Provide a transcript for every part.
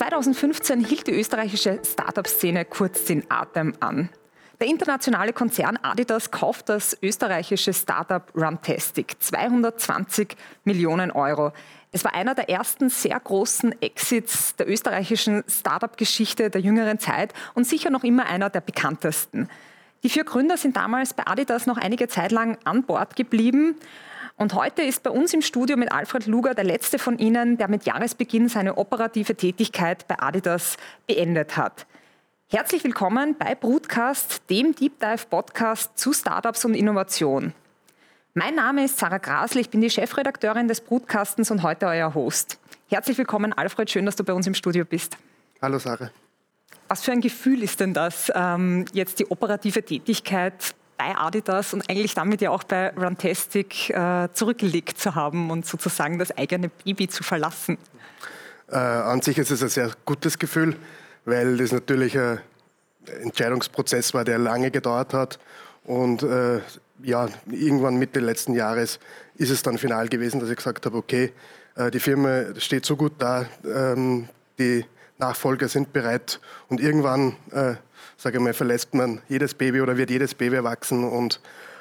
2015 hielt die österreichische Startup-Szene kurz den Atem an. Der internationale Konzern Adidas kauft das österreichische Startup Runtastic 220 Millionen Euro. Es war einer der ersten sehr großen Exits der österreichischen Startup-Geschichte der jüngeren Zeit und sicher noch immer einer der bekanntesten. Die vier Gründer sind damals bei Adidas noch einige Zeit lang an Bord geblieben. Und heute ist bei uns im Studio mit Alfred Luger der letzte von Ihnen, der mit Jahresbeginn seine operative Tätigkeit bei Adidas beendet hat. Herzlich willkommen bei Broadcast, dem Deep Dive Podcast zu Startups und Innovation. Mein Name ist Sarah Grasl, ich bin die Chefredakteurin des Broadcastens und heute euer Host. Herzlich willkommen, Alfred, schön, dass du bei uns im Studio bist. Hallo Sarah. Was für ein Gefühl ist denn das, ähm, jetzt die operative Tätigkeit bei Adidas und eigentlich damit ja auch bei Runtastic äh, zurückgelegt zu haben und sozusagen das eigene Baby zu verlassen? Äh, an sich ist es ein sehr gutes Gefühl, weil das natürlich ein Entscheidungsprozess war, der lange gedauert hat. Und äh, ja, irgendwann Mitte letzten Jahres ist es dann final gewesen, dass ich gesagt habe, okay, äh, die Firma steht so gut da, ähm, die Nachfolger sind bereit und irgendwann äh, sage ich mal, verlässt man jedes Baby oder wird jedes Baby erwachsen und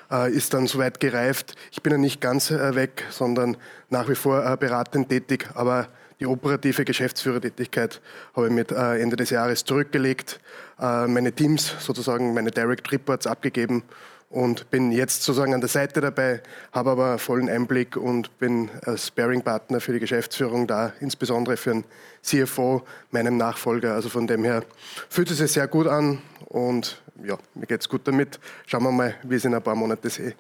äh, ist dann soweit gereift. Ich bin ja nicht ganz äh, weg, sondern nach wie vor äh, beratend tätig, aber die operative Geschäftsführertätigkeit habe ich mit äh, Ende des Jahres zurückgelegt, äh, meine Teams sozusagen, meine Direct Reports abgegeben und bin jetzt sozusagen an der Seite dabei, habe aber vollen Einblick und bin als Sparing-Partner für die Geschäftsführung da, insbesondere für den CFO, meinem Nachfolger. Also von dem her fühlt es sich sehr gut an und ja, mir geht es gut damit. Schauen wir mal, wie es in ein paar Monaten sehe.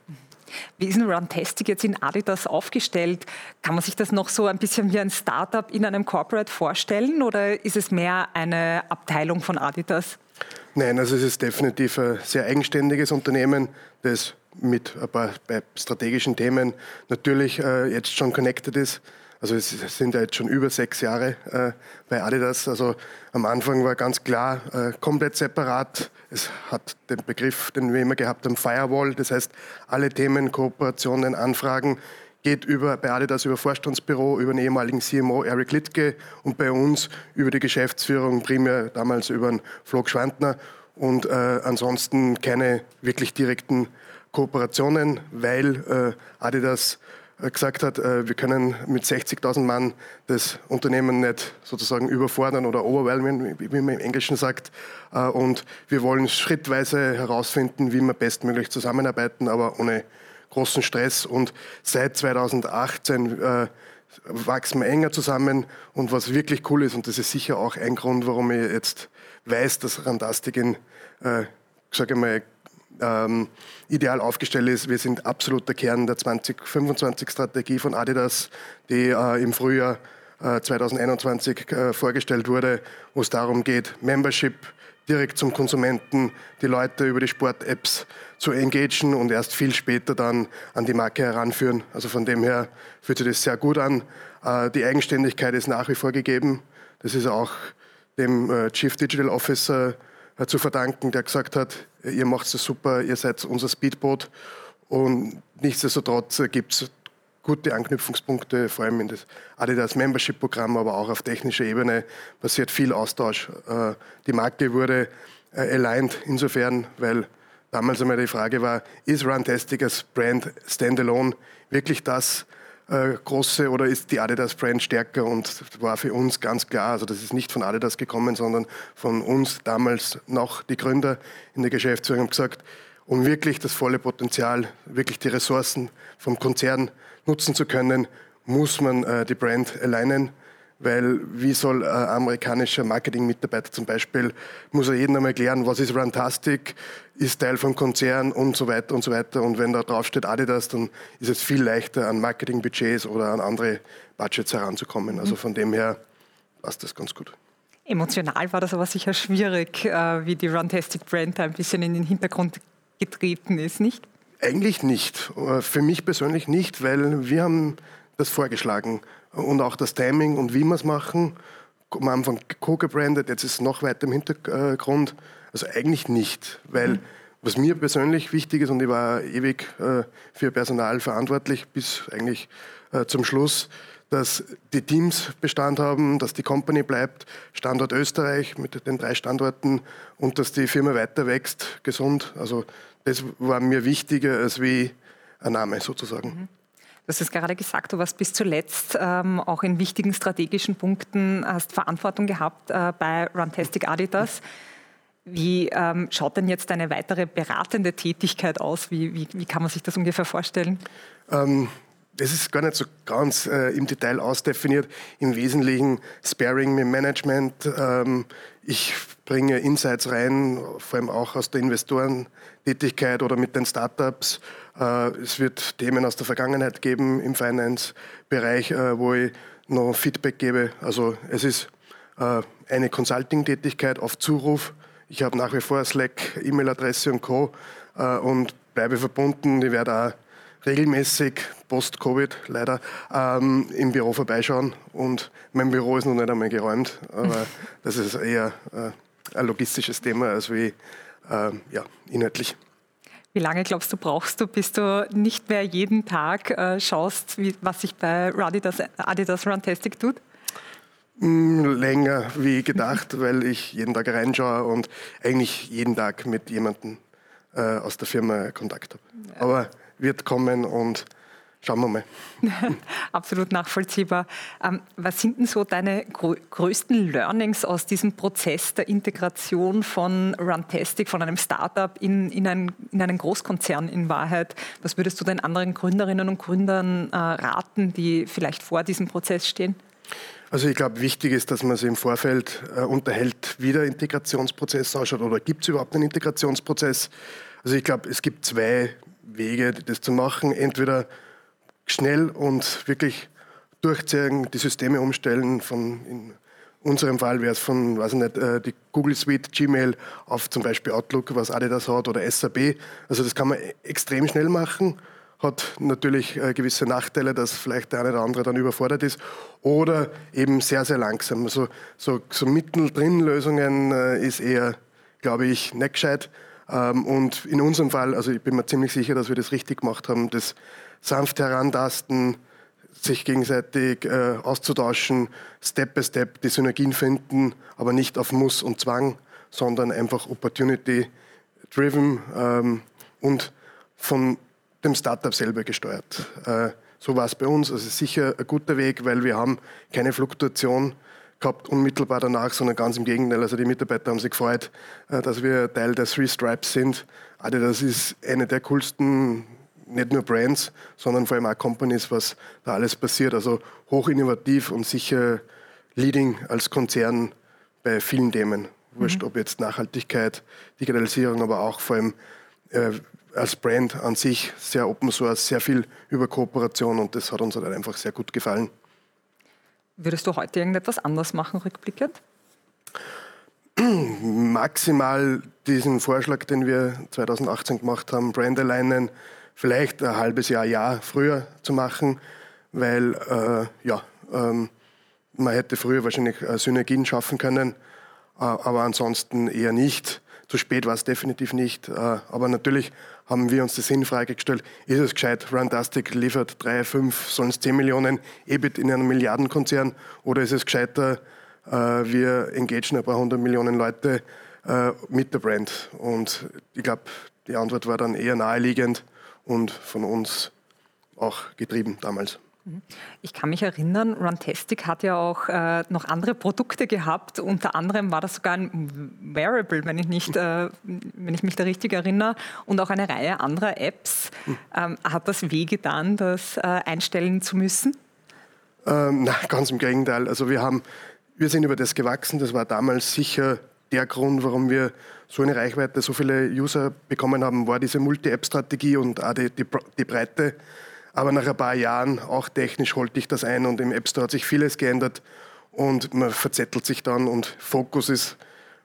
Wie ist ein Runtastic jetzt in Adidas aufgestellt? Kann man sich das noch so ein bisschen wie ein Startup in einem Corporate vorstellen oder ist es mehr eine Abteilung von Adidas? Nein, also es ist definitiv ein sehr eigenständiges Unternehmen, das mit ein paar strategischen Themen natürlich äh, jetzt schon connected ist. Also es sind ja jetzt schon über sechs Jahre äh, bei Adidas. Also am Anfang war ganz klar äh, komplett separat. Es hat den Begriff, den wir immer gehabt haben, Firewall. Das heißt, alle Themen, Kooperationen, Anfragen geht über, bei Adidas über Vorstandsbüro, über den ehemaligen CMO Eric Littke und bei uns über die Geschäftsführung, primär damals über den Flo Schwantner und äh, ansonsten keine wirklich direkten Kooperationen, weil äh, Adidas äh, gesagt hat, äh, wir können mit 60.000 Mann das Unternehmen nicht sozusagen überfordern oder overwhelmen, wie man im Englischen sagt. Äh, und wir wollen schrittweise herausfinden, wie wir bestmöglich zusammenarbeiten, aber ohne großen Stress. Und seit 2018 äh, wachsen wir enger zusammen. Und was wirklich cool ist, und das ist sicher auch ein Grund, warum ich jetzt weiß, dass Randastik in, äh, sage mal, ähm, ideal aufgestellt ist. Wir sind absoluter Kern der 2025-Strategie von Adidas, die äh, im Frühjahr äh, 2021 äh, vorgestellt wurde, wo es darum geht, Membership direkt zum Konsumenten, die Leute über die Sport-Apps zu engagieren und erst viel später dann an die Marke heranführen. Also von dem her fühlt sich das sehr gut an. Äh, die Eigenständigkeit ist nach wie vor gegeben. Das ist auch dem äh, Chief Digital Officer äh, zu verdanken, der gesagt hat, ihr macht es super, ihr seid unser Speedboot. Und nichtsdestotrotz gibt es gute Anknüpfungspunkte, vor allem in das Adidas Membership-Programm, aber auch auf technischer Ebene passiert viel Austausch. Äh, die Marke wurde äh, aligned insofern, weil damals einmal die Frage war, ist Runtastic als Brand standalone wirklich das äh, große oder ist die Adidas Brand stärker? Und war für uns ganz klar, also das ist nicht von Adidas gekommen, sondern von uns damals noch die Gründer in der Geschäftsführung haben gesagt, um wirklich das volle Potenzial, wirklich die Ressourcen vom Konzern nutzen zu können, muss man äh, die Brand alignen. Weil wie soll ein amerikanischer Marketing-Mitarbeiter zum Beispiel, muss er jedem einmal erklären, was ist Runtastic, ist Teil vom Konzern und so weiter und so weiter. Und wenn da drauf steht Adidas, dann ist es viel leichter, an Marketing-Budgets oder an andere Budgets heranzukommen. Also von dem her passt das ganz gut. Emotional war das aber sicher schwierig, äh, wie die Runtastic Brand da ein bisschen in den Hintergrund getreten ist, nicht? Eigentlich nicht. Äh, für mich persönlich nicht, weil wir haben das vorgeschlagen und auch das Timing und wie wir es machen. Am Anfang co-gebrandet, jetzt ist es noch weiter im Hintergrund. Also eigentlich nicht, weil mhm. was mir persönlich wichtig ist und ich war ewig äh, für Personal verantwortlich bis eigentlich äh, zum Schluss, dass die Teams Bestand haben, dass die Company bleibt, Standort Österreich mit den drei Standorten und dass die Firma weiter wächst, gesund. Also das war mir wichtiger als wie ein Name sozusagen. Mhm. Du hast es gerade gesagt, du warst bis zuletzt ähm, auch in wichtigen strategischen Punkten, hast Verantwortung gehabt äh, bei Runtastic Adidas. Wie ähm, schaut denn jetzt eine weitere beratende Tätigkeit aus? Wie, wie, wie kann man sich das ungefähr vorstellen? Ähm, das ist gar nicht so ganz äh, im Detail ausdefiniert. Im Wesentlichen Sparing mit Management. Ähm, ich bringe Insights rein, vor allem auch aus der Investorentätigkeit oder mit den Startups. Äh, es wird Themen aus der Vergangenheit geben im Finance-Bereich, äh, wo ich noch Feedback gebe. Also es ist äh, eine Consulting-Tätigkeit auf Zuruf. Ich habe nach wie vor Slack, E-Mail-Adresse und Co. Äh, und bleibe verbunden. Ich werde auch regelmäßig, post-Covid leider, ähm, im Büro vorbeischauen. Und mein Büro ist noch nicht einmal geräumt, aber das ist eher äh, ein logistisches Thema als wie äh, ja, inhaltlich. Wie lange glaubst du, brauchst du, bis du nicht mehr jeden Tag äh, schaust, wie, was sich bei Adidas, Adidas Runtastic tut? Mm, länger wie gedacht, weil ich jeden Tag reinschaue und eigentlich jeden Tag mit jemandem äh, aus der Firma Kontakt habe. Ja. Aber wird kommen und schauen wir mal. Absolut nachvollziehbar. Ähm, was sind denn so deine größten Learnings aus diesem Prozess der Integration von Runtastic, von einem Startup in, in, ein, in einen Großkonzern in Wahrheit? Was würdest du den anderen Gründerinnen und Gründern äh, raten, die vielleicht vor diesem Prozess stehen? Also ich glaube, wichtig ist, dass man sich im Vorfeld äh, unterhält, wie der Integrationsprozess ausschaut oder gibt es überhaupt einen Integrationsprozess. Also ich glaube, es gibt zwei Wege, das zu machen. Entweder schnell und wirklich durchziehen, die Systeme umstellen. Von, in unserem Fall wäre es von, weiß ich nicht, äh, die Google Suite, Gmail auf zum Beispiel Outlook, was Adidas hat, oder SAP. Also das kann man extrem schnell machen. Hat natürlich äh, gewisse Nachteile, dass vielleicht der eine oder andere dann überfordert ist. Oder eben sehr, sehr langsam. Also so, so mittendrin Lösungen äh, ist eher, glaube ich, nicht gescheit. Ähm, und in unserem Fall, also ich bin mir ziemlich sicher, dass wir das richtig gemacht haben, das sanft herantasten, sich gegenseitig äh, auszutauschen, Step by Step die Synergien finden, aber nicht auf Muss und Zwang, sondern einfach Opportunity-driven ähm, und von dem Startup selber gesteuert. Äh, so war es bei uns. Also sicher ein guter Weg, weil wir haben keine Fluktuation gehabt unmittelbar danach, sondern ganz im Gegenteil. Also die Mitarbeiter haben sich gefreut, äh, dass wir Teil der Three Stripes sind. Also das ist eine der coolsten, nicht nur Brands, sondern vor allem auch Companies, was da alles passiert. Also hoch innovativ und sicher leading als Konzern bei vielen Themen. Wurscht, mhm. ob jetzt Nachhaltigkeit, Digitalisierung, aber auch vor allem äh, als Brand an sich sehr Open Source, sehr viel über Kooperation und das hat uns halt einfach sehr gut gefallen. Würdest du heute irgendetwas anders machen, rückblickend? Maximal diesen Vorschlag, den wir 2018 gemacht haben, Brand Alignen, vielleicht ein halbes Jahr, Jahr früher zu machen, weil äh, ja, ähm, man hätte früher wahrscheinlich äh, Synergien schaffen können, aber ansonsten eher nicht. Zu spät war es definitiv nicht. Äh, aber natürlich haben wir uns die Sinnfrage gestellt, ist es gescheit, Runtastic liefert 3, 5, sollen es 10 Millionen EBIT in einem Milliardenkonzern oder ist es gescheiter, äh, wir engagieren ein paar hundert Millionen Leute äh, mit der Brand? Und ich glaube, die Antwort war dann eher naheliegend und von uns auch getrieben damals. Mhm. Ich kann mich erinnern, Runtastic hat ja auch äh, noch andere Produkte gehabt. Unter anderem war das sogar ein Wearable, wenn ich, nicht, äh, wenn ich mich da richtig erinnere, und auch eine Reihe anderer Apps. Ähm, hat das wehgetan, das äh, einstellen zu müssen? Ähm, na, ganz im Gegenteil. Also wir, haben, wir sind über das gewachsen. Das war damals sicher der Grund, warum wir so eine Reichweite, so viele User bekommen haben, war diese Multi-App-Strategie und auch die, die, die Breite aber nach ein paar Jahren, auch technisch, holte ich das ein und im App Store hat sich vieles geändert und man verzettelt sich dann und Fokus ist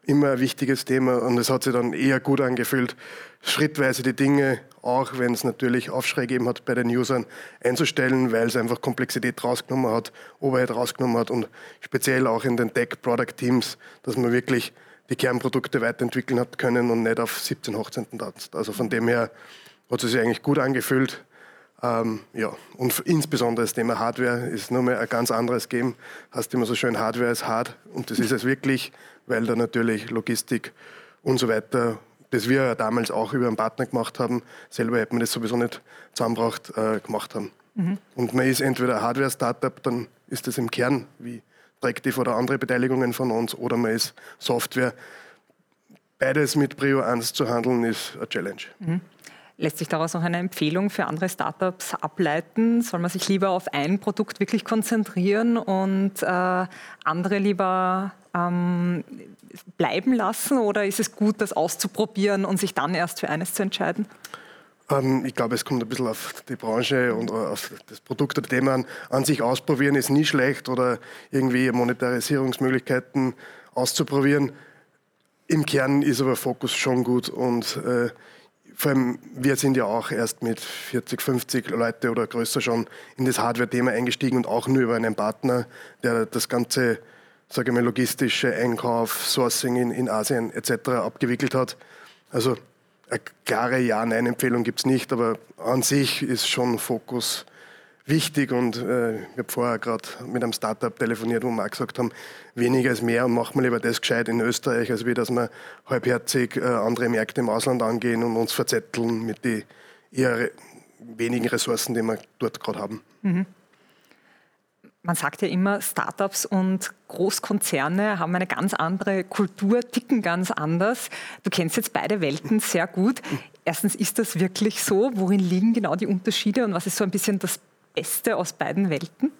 immer ein wichtiges Thema und es hat sich dann eher gut angefühlt, schrittweise die Dinge, auch wenn es natürlich Aufschrei gegeben hat bei den Usern, einzustellen, weil es einfach Komplexität rausgenommen hat, Overhead rausgenommen hat und speziell auch in den Tech-Product-Teams, dass man wirklich die Kernprodukte weiterentwickeln hat können und nicht auf 17 Hochzeiten tanzt. Also von dem her hat es sich eigentlich gut angefühlt Ähm, ja, und insbesondere das Thema Hardware ist nochmal ein ganz anderes Game. Heißt immer so schön, Hardware ist hart und das ist es wirklich, weil da natürlich Logistik und so weiter, das wir damals auch über einen Partner gemacht haben, selber hätten wir das sowieso nicht zusammengebracht, äh, gemacht haben. Mhm. Und man ist entweder Hardware-Startup, dann ist das im Kern wie Tractive oder andere Beteiligungen von uns, oder man ist Software. Beides mit Prio 1 zu handeln, ist eine Challenge. Mhm. Lässt sich daraus noch eine Empfehlung für andere Startups ableiten? Soll man sich lieber auf ein Produkt wirklich konzentrieren und äh, andere lieber ähm, bleiben lassen? Oder ist es gut, das auszuprobieren und sich dann erst für eines zu entscheiden? Ähm, ich glaube, es kommt ein bisschen auf die Branche und auf das Produkt oder Thema an. An sich ausprobieren ist nie schlecht oder irgendwie Monetarisierungsmöglichkeiten auszuprobieren. Im Kern ist aber Fokus schon gut und äh, vor allem, wir sind ja auch erst mit 40, 50 Leute oder größer schon in das Hardware-Thema eingestiegen und auch nur über einen Partner, der das ganze, sage ich mal, logistische Einkauf, Sourcing in, in Asien etc. abgewickelt hat. Also eine klare Ja-Nein-Empfehlung gibt es nicht, aber an sich ist schon Fokus wichtig und äh, ich habe vorher gerade mit einem Startup telefoniert, wo wir auch gesagt haben, weniger ist mehr und machen wir lieber das gescheit in Österreich, als wie dass wir halbherzig äh, andere Märkte im Ausland angehen und uns verzetteln mit den eher wenigen Ressourcen, die wir dort gerade haben. Mhm. Man sagt ja immer, Startups und Großkonzerne haben eine ganz andere Kultur, ticken ganz anders. Du kennst jetzt beide Welten sehr gut. Erstens, ist das wirklich so? Worin liegen genau die Unterschiede und was ist so ein bisschen das Beste aus beiden Welten?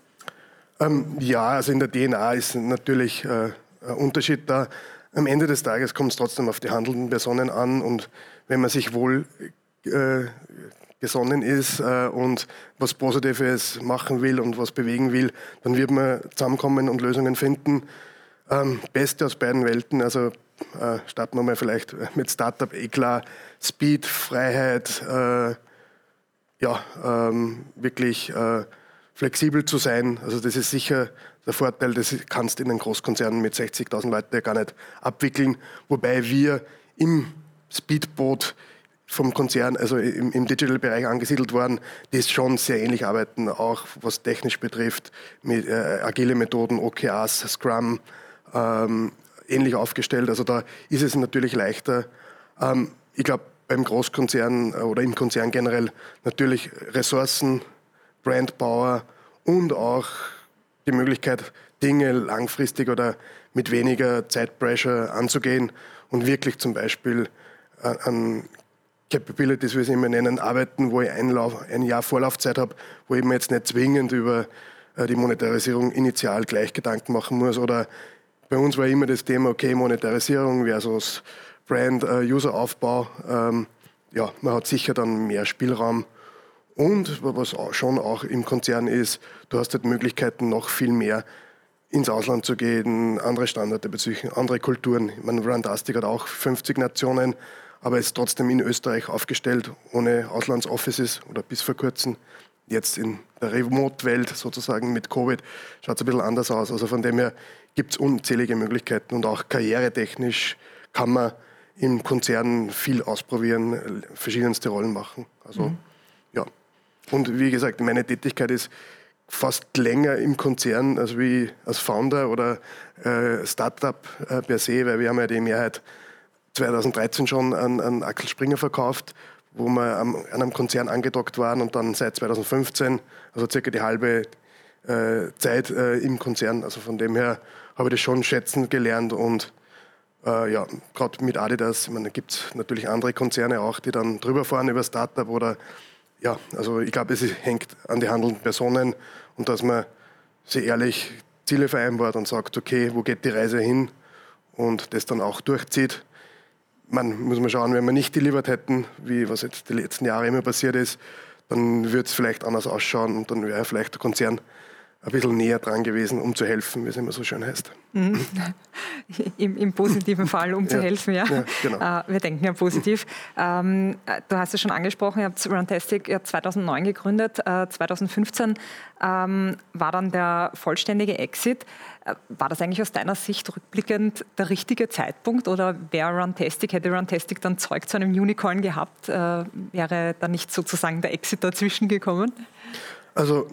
Ähm, ja, also in der DNA ist natürlich äh, ein Unterschied da. Am Ende des Tages kommt es trotzdem auf die handelnden Personen an und wenn man sich wohl äh, gesonnen ist äh, und was Positives machen will und was bewegen will, dann wird man zusammenkommen und Lösungen finden. Ähm, Beste aus beiden Welten, also äh, starten wir mal vielleicht mit Startup, eh klar, Speed, Freiheit, äh, ja, ähm, wirklich äh, flexibel zu sein. Also das ist sicher der Vorteil, das kannst du in einem Großkonzern mit 60.000 Leuten gar nicht abwickeln. Wobei wir im Speedboot vom Konzern, also im, im Digital-Bereich angesiedelt worden, die schon sehr ähnlich arbeiten, auch was technisch betrifft, mit äh, agile Methoden, OKRs, Scrum, ähm, ähnlich aufgestellt. Also da ist es natürlich leichter. Ähm, ich glaube, beim Großkonzern äh, oder im Konzern generell natürlich Ressourcen, Brandpower und auch die Möglichkeit, Dinge langfristig oder mit weniger Zeitpressure anzugehen und wirklich zum Beispiel äh, an Capabilities, wie wir sie immer nennen, arbeiten, wo ich ein, Lauf, ein Jahr Vorlaufzeit habe, wo ich mir jetzt nicht zwingend über äh, die Monetarisierung initial gleich Gedanken machen muss. Oder bei uns war immer das Thema, okay, Monetarisierung versus Brand, äh, Useraufbau. Ähm, ja, man hat sicher dann mehr Spielraum. Und was auch schon auch im Konzern ist, du hast halt Möglichkeiten, noch viel mehr ins Ausland zu gehen, andere Standorte bezüglich, andere Kulturen. Ich meine, Runtastic hat auch 50 Nationen, aber ist trotzdem in Österreich aufgestellt, ohne Auslandsoffices oder bis vor kurzem. Jetzt in der Remote-Welt sozusagen mit Covid schaut es ein bisschen anders aus. Also von dem her gibt es unzählige Möglichkeiten und auch karrieretechnisch kann man im Konzern viel ausprobieren, verschiedenste Rollen machen. Also mhm. ja. Und wie gesagt, meine Tätigkeit ist fast länger im Konzern als wie als Founder oder äh, Startup äh, per se, weil wir haben ja die Mehrheit 2013 schon an, an Axel Springer verkauft, wo wir am, an einem Konzern angedockt waren und dann seit 2015, also circa die halbe äh, Zeit äh, im Konzern. Also von dem her habe ich das schon schätzen gelernt und äh, ja, gerade mit Adidas, da gibt es natürlich andere Konzerne auch, die dann drüber fahren über Startup oder ja, also ich glaube, es hängt an die handelnden Personen und dass man sich ehrlich Ziele vereinbart und sagt, okay, wo geht die Reise hin und das dann auch durchzieht. Man muss man schauen, wenn wir nicht delivered hätten, wie was jetzt die letzten Jahre immer passiert ist, dann würde es vielleicht anders ausschauen und dann wäre vielleicht der Konzern ein bisschen näher dran gewesen, um zu helfen, wie es immer so schön heißt. Mhm. Im, Im, positiven Fall, um zu helfen, ja. ja genau. äh, wir denken ja positiv. Ähm, äh, du hast es schon angesprochen, ihr habt Runtastic 2009 gegründet. Äh, 2015 ähm, war dann der vollständige Exit. Äh, war das eigentlich aus deiner Sicht rückblickend der richtige Zeitpunkt oder wäre Runtastic, hätte Runtastic dann Zeug zu einem Unicorn gehabt, äh, wäre da nicht sozusagen der Exit dazwischen gekommen? Also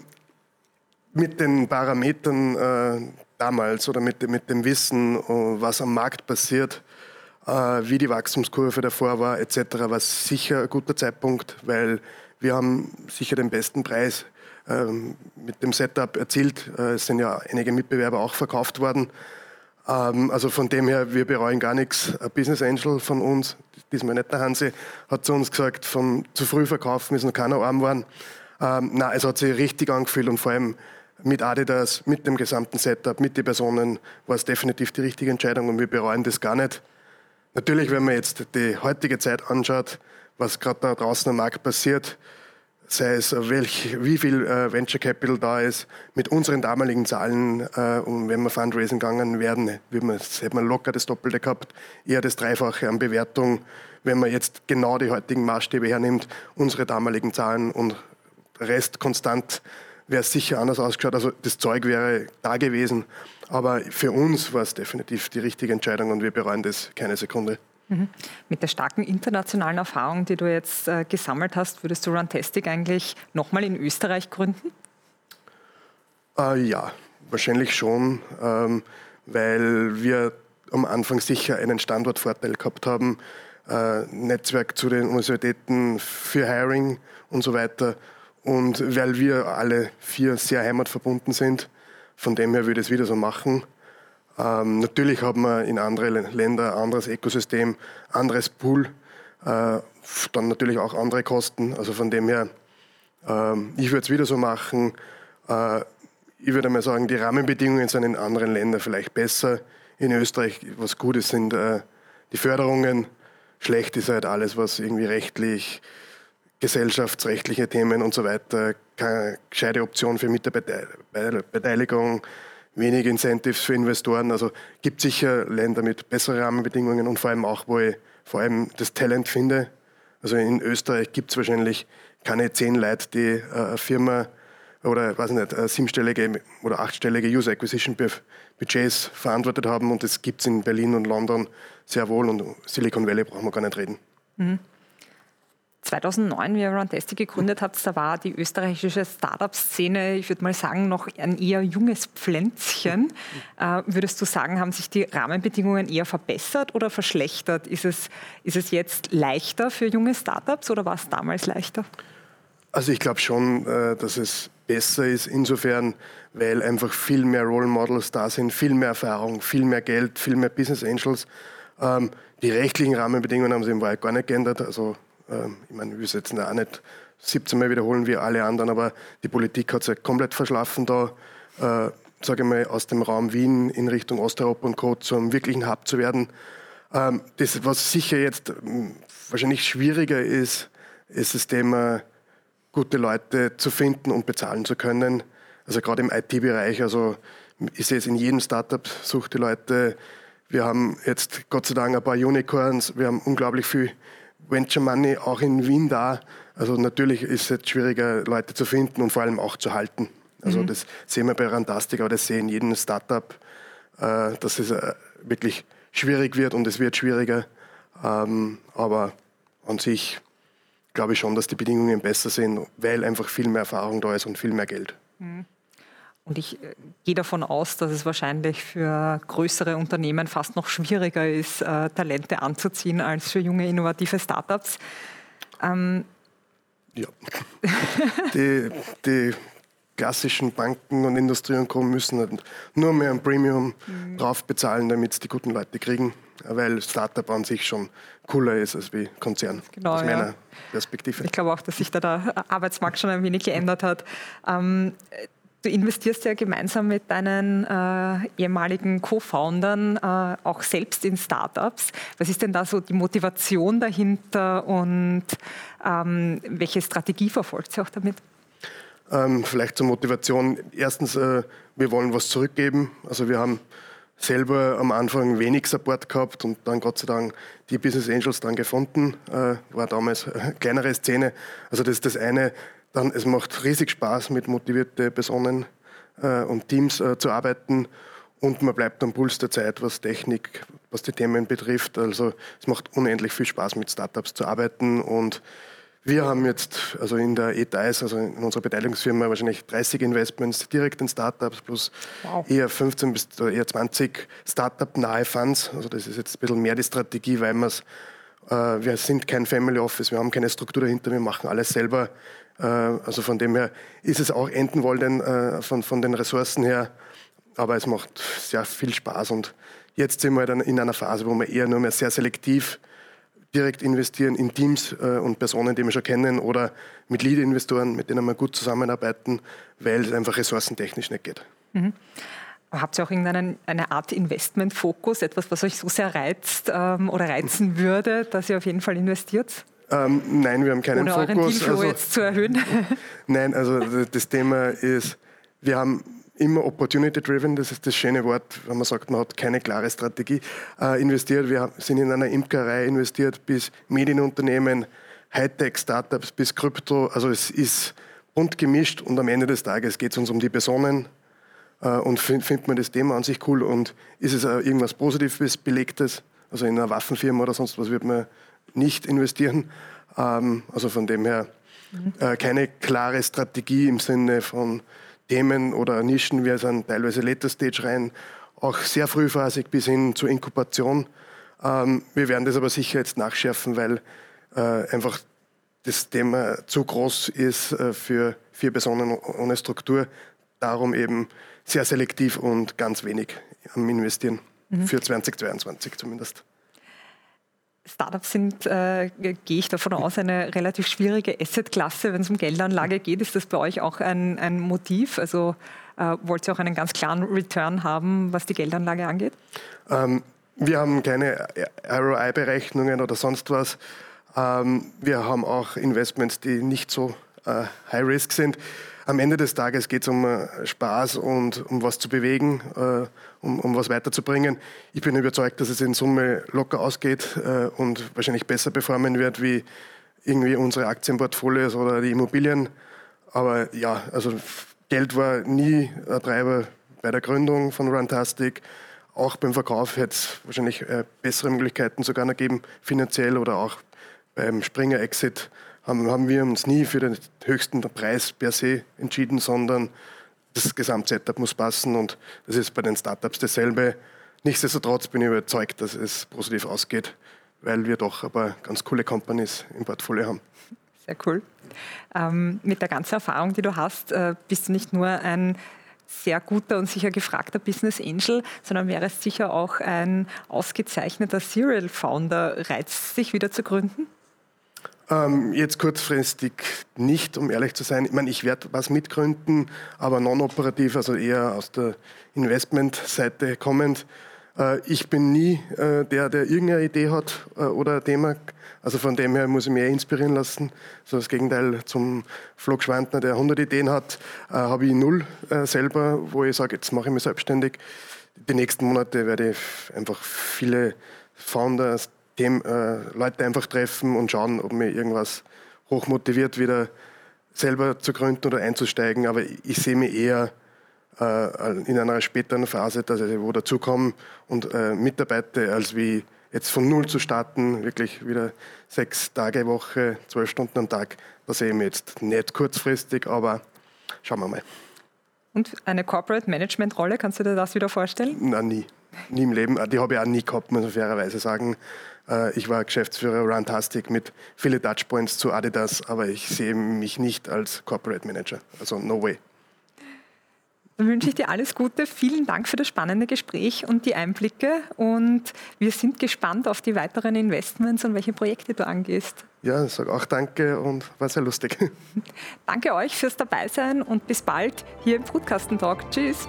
mit den Parametern äh, damals oder mit, mit dem Wissen, äh, was am Markt passiert, äh, wie die Wachstumskurve davor war etc., war sicher ein guter Zeitpunkt, weil wir haben sicher den besten Preis ähm, mit dem Setup erzielt. Äh, es sind ja einige Mitbewerber auch verkauft worden. Ähm, also von dem her, wir bereuen gar nichts. Ein Business Angel von uns, diesmal nicht der Hansi, hat zu uns gesagt, vom zu früh verkaufen ist noch keiner arm geworden. Ähm, nein, es hat sich richtig angefühlt und vor allem mit Adidas, mit dem gesamten Setup, mit den Personen war es definitiv die richtige Entscheidung und wir bereuen das gar nicht. Natürlich, wenn man jetzt die heutige Zeit anschaut, was gerade da draußen am Markt passiert, sei es welch, wie viel äh, Venture Capital da ist, mit unseren damaligen Zahlen äh, und wenn wir Fundraising gegangen wären, hätte man locker das Doppelte gehabt, eher das Dreifache an Bewertung, wenn man jetzt genau die heutigen Maßstäbe hernimmt, unsere damaligen Zahlen und Rest konstant wäre es sicher anders ausgeschaut. Also das Zeug wäre da gewesen. Aber für uns war es definitiv die richtige Entscheidung und wir bereuen das keine Sekunde. Mhm. Mit der starken internationalen Erfahrung, die du jetzt äh, gesammelt hast, würdest du Runtastic eigentlich nochmal in Österreich gründen? Äh, ja, wahrscheinlich schon, ähm, weil wir am Anfang sicher einen Standortvorteil gehabt haben. Äh, Netzwerk zu den Universitäten für Hiring und so weiter. Und weil wir alle vier sehr heimatverbunden sind, von dem her würde ich es wieder so machen. Ähm, natürlich haben wir in anderen Ländern ein anderes Ökosystem, anderes Pool, äh, dann natürlich auch andere Kosten. Also von dem her, äh, ich würde es wieder so machen. Äh, ich würde mal sagen, die Rahmenbedingungen sind in anderen Ländern vielleicht besser. In Österreich, was gut ist, sind äh, die Förderungen. Schlecht ist halt alles, was irgendwie rechtlich gesellschaftsrechtliche Themen und so weiter, keine gescheite Option für Mitarbeiterbeteiligung, wenige Incentives für Investoren. Also gibt sicher Länder mit besseren Rahmenbedingungen und vor allem auch, wo ich vor allem das Talent finde. Also in Österreich gibt es wahrscheinlich keine zehn Leute, die äh, eine Firma oder weiß nicht, siebenstellige oder achtstellige User Acquisition Budgets verantwortet haben und das gibt es in Berlin und London sehr wohl und Silicon Valley brauchen wir gar nicht reden. Mhm. 2009, wie ihr Runtastic gegründet habt, da war die österreichische Startup-Szene, ich würde mal sagen, noch ein eher junges Pflänzchen. Äh, würdest du sagen, haben sich die Rahmenbedingungen eher verbessert oder verschlechtert? Ist es, ist es jetzt leichter für junge Startups oder war es damals leichter? Also ich glaube schon, äh, dass es besser ist insofern, weil einfach viel mehr Role Models da sind, viel mehr Erfahrung, viel mehr Geld, viel mehr Business Angels. Ähm, die rechtlichen Rahmenbedingungen haben sich im Wahrheit gar nicht geändert. Also ich meine, wir setzen da auch nicht 17 Mal wiederholen wie alle anderen, aber die Politik hat sich komplett verschlafen da, äh, sage ich mal, aus dem Raum Wien in Richtung Osteuropa und Co. zum wirklichen Hub zu werden. Ähm, das, was sicher jetzt ähm, wahrscheinlich schwieriger ist, ist das Thema, gute Leute zu finden und bezahlen zu können. Also gerade im IT-Bereich, also ich sehe es in jedem Startup, sucht die Leute. Wir haben jetzt Gott sei Dank ein paar Unicorns, wir haben unglaublich viel Venture Money auch in Wien da. Also natürlich ist es jetzt schwieriger, Leute zu finden und vor allem auch zu halten. Also mhm. das sehen wir bei Rantastic, aber das sehen jeden Startup, äh, dass es äh, wirklich schwierig wird und es wird schwieriger. Ähm, aber an sich glaube ich schon, dass die Bedingungen besser sind, weil einfach viel mehr Erfahrung da ist und viel mehr Geld. Mhm. Und ich äh, gehe davon aus, dass es wahrscheinlich für größere Unternehmen fast noch schwieriger ist, äh, Talente anzuziehen als für junge, innovative Startups. Ähm ja. die, die, klassischen Banken und Industrie und Co. müssen halt nur mehr ein Premium mhm. drauf bezahlen, damit es die guten Leute kriegen, weil Startup an sich schon cooler ist als wie Konzern, genau, aus meiner ja. Perspektive. Ich glaube auch, dass sich da der Arbeitsmarkt schon ein wenig geändert hat. Ähm, Du investierst ja gemeinsam mit deinen äh, ehemaligen Co-Foundern äh, auch selbst in Startups. Was ist denn da so die Motivation dahinter und ähm, welche Strategie verfolgt ihr auch damit? Ähm, vielleicht zur Motivation. Erstens, äh, wir wollen was zurückgeben. Also wir haben selber am Anfang wenig Support gehabt und dann Gott sei Dank die Business Angels dann gefunden. Äh, war damals eine kleinere Szene. Also das ist das eine. Dann, es macht riesig Spaß, mit motivierten Personen äh, und Teams äh, zu arbeiten. Und man bleibt am Puls der Zeit, was Technik, was die Themen betrifft. Also es macht unendlich viel Spaß, mit Startups zu arbeiten und wir haben jetzt also in der ETIs, also in unserer Beteiligungsfirma, wahrscheinlich 30 Investments direkt in Startups plus wow. eher 15 bis eher 20 Startup-nahe Funds. Also das ist jetzt ein bisschen mehr die Strategie, weil äh, wir sind kein Family Office, wir haben keine Struktur dahinter, wir machen alles selber. Äh, also von dem her ist es auch enden wollen äh, von, von den Ressourcen her, aber es macht sehr viel Spaß und jetzt sind wir dann in einer Phase, wo wir eher nur mehr sehr selektiv direkt investieren in Teams äh, und Personen, die wir schon kennen oder mit Lead-Investoren, mit denen wir gut zusammenarbeiten, weil es einfach ressourcentechnisch nicht geht. Mhm. Habt ihr auch irgendeine eine Art Investmentfokus, etwas, was euch so sehr reizt ähm, oder reizen würde, dass ihr auf jeden Fall investiert? Ähm, nein, wir haben keinen Ohne Fokus. Euren also, jetzt zu erhöhen? nein, also das Thema ist, wir haben immer opportunity-driven, das ist das schöne Wort, wenn man sagt, man hat keine klare Strategie, äh, investiert. Wir sind in einer Imkerei investiert, bis Medienunternehmen, Hightech-Startups, bis Krypto. Also es ist bunt gemischt und am Ende des Tages geht es uns um die Personen äh, und findet find man das Thema an sich cool und ist es äh, irgendwas Positives, Belegtes, also in einer Waffenfirma oder sonst was wird man nicht investieren. Ähm, also von dem her äh, keine klare Strategie im Sinne von Themen oder Nischen. Wir sind teilweise Later Stage rein, auch sehr frühphasig bis hin zur Inkubation. Ähm, wir werden das aber sicher jetzt nachschärfen, weil äh, einfach das Thema zu groß ist äh, für vier Personen ohne Struktur. Darum eben sehr selektiv und ganz wenig am Investieren. Mhm. Für 2022 zumindest. Startups sind, äh, gehe ich davon aus, eine relativ schwierige Assetklasse. Wenn es um Geldanlage geht, ist das bei euch auch ein, ein Motiv? Also äh, wollt ihr auch einen ganz klaren Return haben, was die Geldanlage angeht? Ähm, wir haben keine ROI-Berechnungen oder sonst was. Ähm, wir haben auch Investments, die nicht so äh, high-risk sind am Ende des Tages geht es um äh, Spaß und um was zu bewegen, äh, um, um was weiterzubringen. Ich bin überzeugt, dass es in Summe locker ausgeht äh, und wahrscheinlich besser performen wird wie irgendwie unsere Aktienportfolios oder die Immobilien. Aber ja, also Geld war nie ein Treiber bei der Gründung von Runtastic. Auch beim Verkauf hätte es wahrscheinlich bessere Möglichkeiten sogar noch geben, finanziell oder auch beim Springer-Exit haben, haben wir uns nie für den höchsten Preis per se entschieden, sondern das Gesamtsetup muss passen und das ist bei den Startups dasselbe. Nichtsdestotrotz bin ich überzeugt, dass es positiv ausgeht, weil wir doch aber ganz coole Companies im Portfolio haben. Sehr cool. Ähm, mit der ganzen Erfahrung, die du hast, äh, bist du nicht nur ein sehr guter und sicher gefragter Business Angel, sondern wäre es sicher auch ein ausgezeichneter Serial Founder. Reizt sich wieder zu gründen? Ähm, jetzt kurzfristig nicht, um ehrlich zu sein. Ich meine, ich werde was mitgründen, aber non-operativ, also eher aus der Investment-Seite kommend. Äh, ich bin nie äh, der, der irgendeine Idee hat äh, oder ein Thema. Also von dem her muss ich mich eher inspirieren lassen. So das Gegenteil zum Flo Schwantner, der 100 Ideen hat, äh, habe ich null äh, selber, wo ich sage, jetzt mache ich mich selbstständig. Die nächsten Monate werde ich einfach viele Founders, dem, äh, Leute einfach treffen und schauen, ob mir irgendwas hochmotiviert, wieder selber zu gründen oder einzusteigen. Aber ich sehe mich eher äh, in einer späteren Phase, dass ich wo dazukomme und äh, mitarbeite, als wie jetzt von Null zu starten, wirklich wieder sechs Tage Woche, zwölf Stunden am Tag. Das sehe ich mir jetzt nicht kurzfristig, aber schauen wir mal. Und eine Corporate Management Rolle, kannst du dir das wieder vorstellen? Nein, nie. Nie im Leben. Die habe ich auch nie gehabt, muss man fairerweise sagen. Äh, ich war Geschäftsführer Runtastic mit vielen Touchpoints zu Adidas, aber ich sehe mich nicht als Corporate Manager. Also no way. Dann wünsche ich dir alles Gute. Vielen Dank für das spannende Gespräch und die Einblicke. Und wir sind gespannt auf die weiteren Investments und welche Projekte du angehst. Ja, ich sage auch danke und war sehr lustig. Danke euch fürs Dabeisein und bis bald hier im Foodkasten Talk. Tschüss.